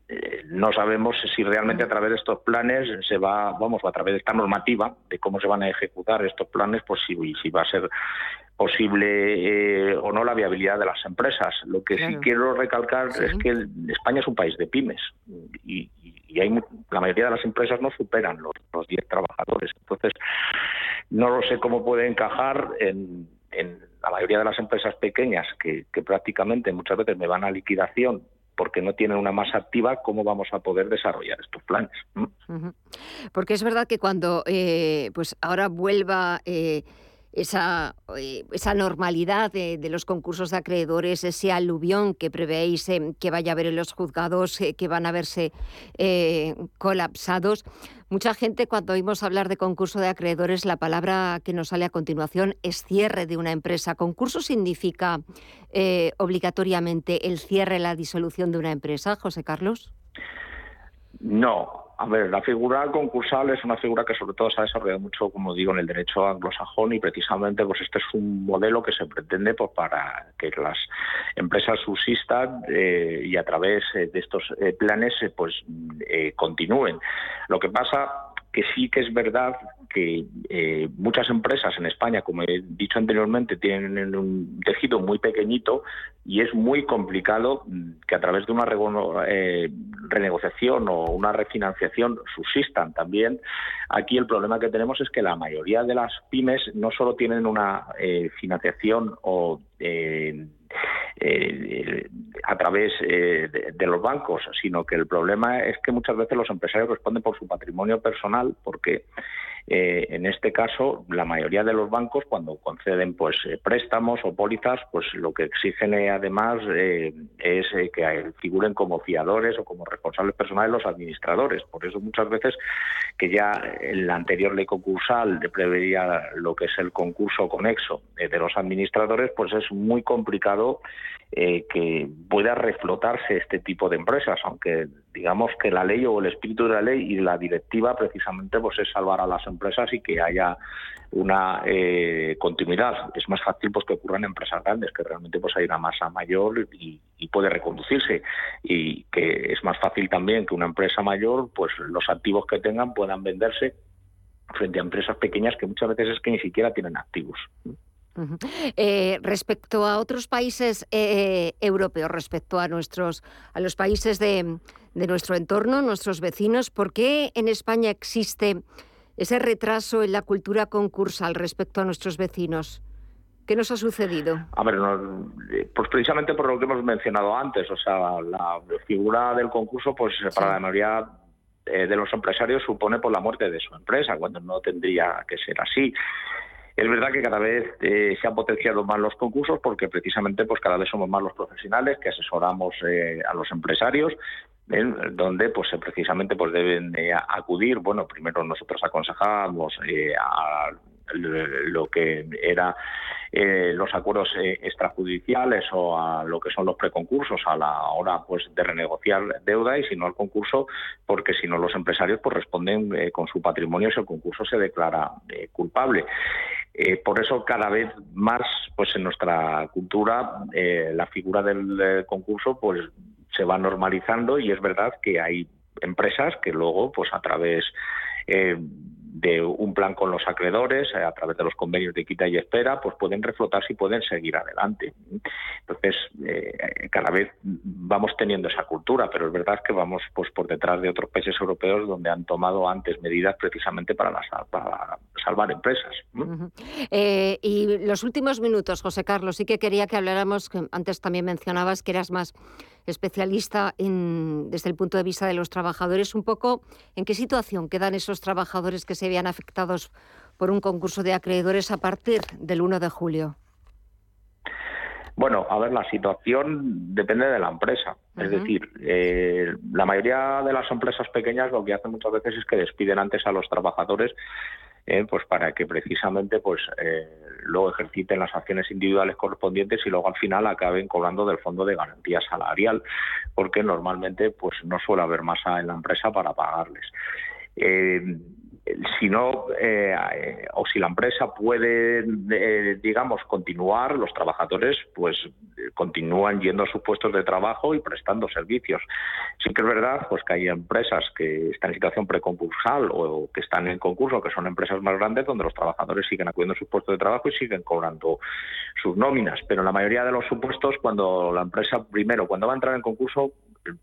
eh, no sabemos si realmente a través de estos planes se va, vamos, a través de esta normativa de cómo se van a ejecutar estos planes, pues si, si va a ser posible eh, o no la viabilidad de las empresas. Lo que sí quiero recalcar es que España es un país de pymes y, hay la mayoría de las empresas no superan los, los 10 trabajadores. Entonces, no lo sé cómo puede encajar en, la mayoría de las empresas pequeñas que, que prácticamente muchas veces me van a liquidación porque no tienen una masa activa, ¿cómo vamos a poder desarrollar estos planes? Porque es verdad que cuando eh, pues ahora vuelva eh, esa, eh, esa normalidad de, los concursos de acreedores, ese aluvión que prevéis que vaya a haber en los juzgados, que van a verse colapsados, Mucha gente cuando oímos hablar de concurso de acreedores, la palabra que nos sale a continuación es cierre de una empresa. ¿Concurso significa eh, obligatoriamente el cierre, la disolución de una empresa, José Carlos? No, a ver, la figura concursal es una figura que sobre todo se ha desarrollado mucho, como digo, en el derecho anglosajón y precisamente pues este es un modelo que se pretende pues, para que las empresas subsistan eh, y a través eh, de estos planes pues continúen. Lo que pasa que sí que es verdad que eh, muchas empresas en España, como he dicho anteriormente, tienen un tejido muy pequeñito y es muy complicado mm, que a través de una eh, renegociación o una refinanciación subsistan también. Aquí el problema que tenemos es que la mayoría de las pymes no solo tienen una eh, financiación o a través eh, de, los bancos, sino que el problema es que muchas veces los empresarios responden por su patrimonio personal, porque eh, en este caso, la mayoría de los bancos, cuando conceden pues eh, préstamos o pólizas, pues lo que exigen eh, además es que figuren como fiadores o como responsables personales los administradores. Por eso muchas veces que ya en la anterior ley concursal preveía lo que es el concurso conexo de los administradores, pues es muy complicado que pueda reflotarse este tipo de empresas, aunque digamos que la ley o el espíritu de la ley y la directiva precisamente pues es salvar a las empresas y que haya una eh, continuidad. Es más fácil pues que ocurran empresas grandes, que realmente pues hay una masa mayor y, puede reconducirse y que es más fácil también que una empresa mayor pues los activos que tengan puedan venderse frente a empresas pequeñas que muchas veces es que ni siquiera tienen activos. Eh, respecto a otros países eh, europeos, respecto a nuestros, a los países de, de nuestro entorno, nuestros vecinos, ¿por qué en España existe ese retraso en la cultura concursal respecto a nuestros vecinos? ¿Qué nos ha sucedido? A ver, eh, pues precisamente por lo que hemos mencionado antes, o sea, la figura del concurso, pues para la mayoría de los empresarios supone por la muerte de su empresa, cuando no tendría que ser así. Es verdad que cada vez eh, se han potenciado más los concursos porque precisamente pues cada vez somos más los profesionales que asesoramos eh, a los empresarios donde pues precisamente pues deben acudir bueno primero nosotros aconsejamos eh, a lo que era eh, los acuerdos eh, extrajudiciales o a lo que son los preconcursos a la hora pues de renegociar deuda y si no al concurso porque si no los empresarios pues responden eh, con su patrimonio si el concurso se declara culpable. Por eso cada vez más pues en nuestra cultura la figura del concurso pues se va normalizando y es verdad que hay empresas que luego pues a través de un plan con los acreedores eh, a través de los convenios de quita y espera, pues pueden reflotarse y pueden seguir adelante. Entonces, eh, cada vez vamos teniendo esa cultura, pero es verdad que vamos pues por detrás de otros países europeos donde han tomado antes medidas precisamente para, para salvar empresas. Eh, y los últimos minutos, José Carlos, sí que quería que habláramos, que antes también mencionabas que eras más especialista en, desde el punto de vista de los trabajadores, un poco en qué situación quedan esos trabajadores que se vean afectados por un concurso de acreedores a partir del 1 de julio. Bueno, a ver, la situación depende de la empresa. Es decir, eh, la mayoría de las empresas pequeñas lo que hacen muchas veces es que despiden antes a los trabajadores eh, pues para que precisamente pues eh, luego ejerciten las acciones individuales correspondientes y luego al final acaben cobrando del fondo de garantía salarial porque normalmente pues no suele haber masa en la empresa para pagarles. Eh, si no, eh, o si la empresa puede, eh, digamos, continuar, los trabajadores pues continúan yendo a sus puestos de trabajo y prestando servicios. Sí que es verdad pues que hay empresas que están en situación preconcursal o que están en concurso, que son empresas más grandes, donde los trabajadores siguen acudiendo a sus puestos de trabajo y siguen cobrando sus nóminas. Pero en la mayoría de los supuestos, cuando la empresa, primero, cuando va a entrar en concurso,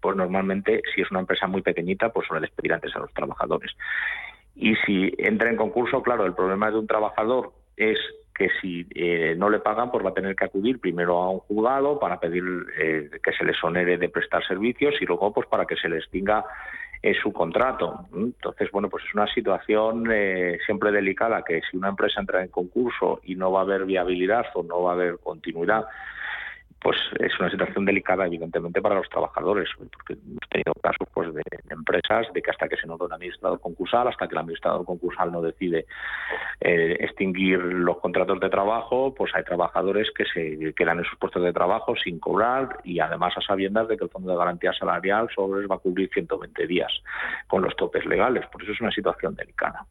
pues normalmente, si es una empresa muy pequeñita, pues suele despedir antes a los trabajadores. Y si entra en concurso, claro, el problema de un trabajador es que si eh, no le pagan, pues va a tener que acudir primero a un juzgado para pedir eh, que se les onere de prestar servicios y luego pues para que se les extinga eh, su contrato. Entonces, bueno, pues es una situación siempre delicada que si una empresa entra en concurso y no va a haber viabilidad o no va a haber continuidad, pues es una situación delicada evidentemente para los trabajadores, porque hemos tenido casos pues de, empresas de que hasta que se nota un administrador concursal, hasta que el administrador concursal no decide eh, extinguir los contratos de trabajo, pues hay trabajadores que se quedan en sus puestos de trabajo sin cobrar y además a sabiendas de que el Fondo de Garantía Salarial solo les va a cubrir 120 días con los topes legales, por eso es una situación delicada.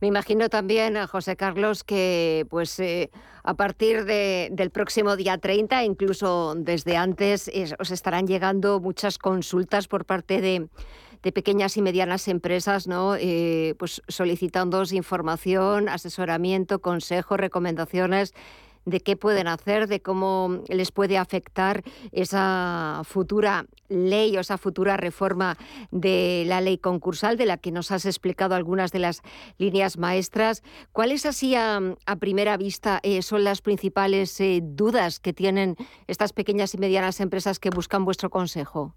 Me imagino también, José Carlos, que pues eh, a partir del próximo día 30, incluso desde antes, os estarán llegando muchas consultas por parte de, pequeñas y medianas empresas, ¿no? Eh, pues solicitando información, asesoramiento, consejos, recomendaciones de qué pueden hacer, de cómo les puede afectar esa futura ley o esa futura reforma de la ley concursal, de la que nos has explicado algunas de las líneas maestras. ¿Cuáles así a, primera vista eh, son las principales eh, dudas que tienen estas pequeñas y medianas empresas que buscan vuestro consejo?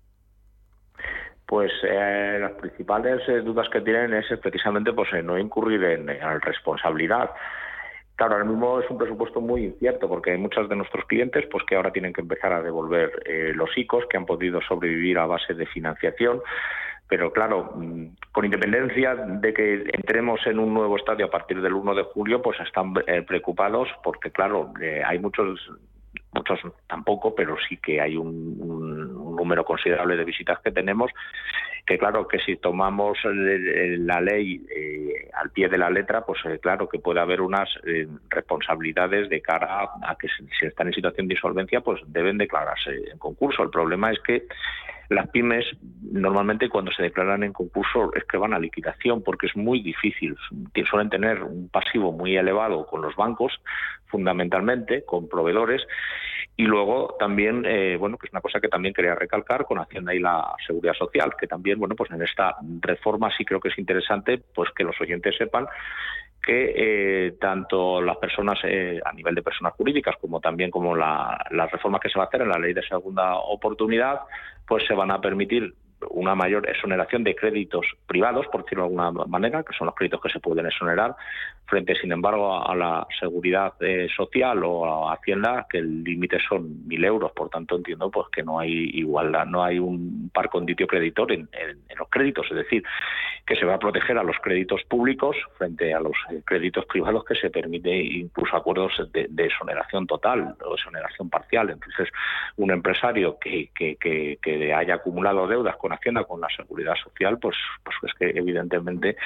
Pues eh, las principales dudas que tienen es precisamente pues, no incurrir en responsabilidad. Claro, ahora mismo es un presupuesto muy incierto porque hay muchos de nuestros clientes pues que ahora tienen que empezar a devolver eh, los ICOs que han podido sobrevivir a base de financiación. Pero claro, mm, con independencia de que entremos en un nuevo estadio a partir del 1 de julio, pues están eh, preocupados porque, claro, eh, hay muchos muchos tampoco, pero sí que hay un, número considerable de visitas que tenemos, que claro que si tomamos la ley eh, al pie de la letra, pues eh, claro que puede haber unas eh, responsabilidades de cara a, que si están en situación de insolvencia, pues deben declararse en concurso. El problema es que las pymes normalmente cuando se declaran en concurso es que van a liquidación porque es muy difícil. Suelen tener un pasivo muy elevado con los bancos, fundamentalmente, con proveedores. Y luego también, eh, bueno, que es una cosa que también quería recalcar con Hacienda y la Seguridad Social, que también, bueno, pues en esta reforma sí creo que es interesante, pues que los oyentes sepan que eh, tanto las personas eh, a nivel de personas jurídicas como también como la, las reformas que se va a hacer en la ley de segunda oportunidad pues se van a permitir una mayor exoneración de créditos privados, por decirlo de alguna manera, que son los créditos que se pueden exonerar, frente, sin embargo, a, la seguridad eh, social o a Hacienda, que el límite son mil euros. Por tanto, entiendo pues que no hay igualdad, no hay un par conditio creditor en, los créditos, es decir, que se va a proteger a los créditos públicos frente a los eh, créditos privados que se permite incluso acuerdos de, exoneración total o exoneración parcial. Entonces, un empresario que, que, que haya acumulado deudas con Hacienda, con la Seguridad Social, pues, pues es que evidentemente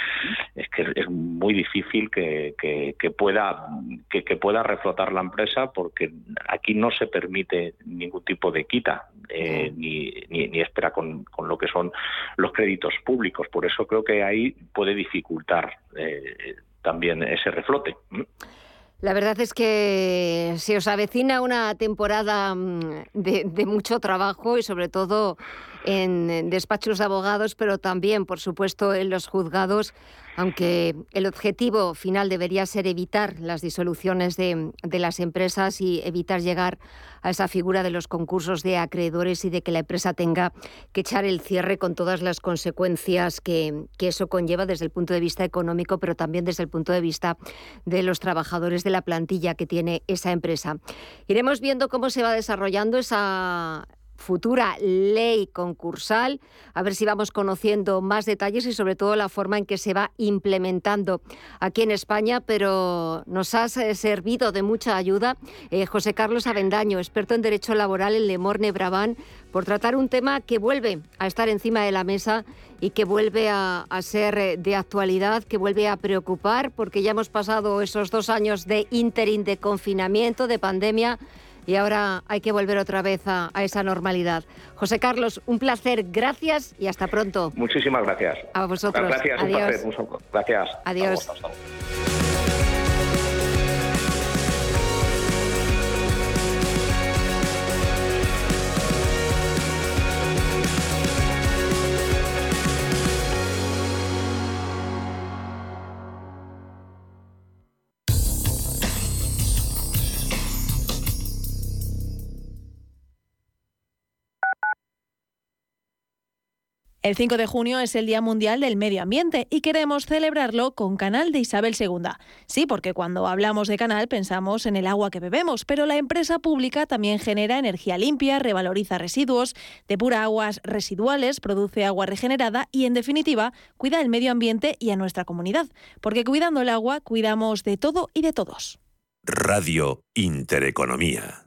es que es muy difícil que, que, pueda que, pueda reflotar la empresa porque aquí no se permite ningún tipo de quita eh, ni, ni, espera con, con, lo que son los créditos públicos. Por eso creo que ahí puede dificultar eh, también ese reflote. La verdad es que se os avecina una temporada mm, de, de mucho trabajo y sobre todo en despachos de abogados, pero también, por supuesto, en los juzgados, aunque el objetivo final debería ser evitar las disoluciones de, las empresas y evitar llegar a esa figura de los concursos de acreedores y de que la empresa tenga que echar el cierre con todas las consecuencias que, que eso conlleva desde el punto de vista económico, pero también desde el punto de vista de los trabajadores de la plantilla que tiene esa empresa. Iremos viendo cómo se va desarrollando esa, futura ley concursal, a ver si vamos conociendo más detalles y sobre todo la forma en que se va implementando aquí en España, pero nos ha eh, servido de mucha ayuda eh, José Carlos Avendaño, experto en Derecho Laboral en Lemorne Brabant, por tratar un tema que vuelve a estar encima de la mesa y que vuelve a, a, ser eh, de actualidad, que vuelve a preocupar, porque ya hemos pasado esos dos años de interín, de confinamiento, de pandemia y ahora hay que volver otra vez a, esa normalidad. José Carlos, un placer, gracias y hasta pronto. Muchísimas gracias. A vosotros. Gracias, Adiós. un placer. Gracias. Adiós. El 5 de junio es el Día Mundial del Medio Ambiente y queremos celebrarlo con Canal de Isabel II. Sí, porque cuando hablamos de canal pensamos en el agua que bebemos, pero la empresa pública también genera energía limpia, revaloriza residuos, depura aguas residuales, produce agua regenerada y, en definitiva, cuida el medio ambiente y a nuestra comunidad. Porque cuidando el agua, cuidamos de todo y de todos. Radio Intereconomía.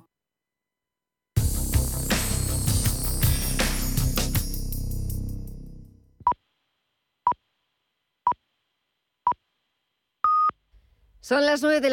Son las nueve de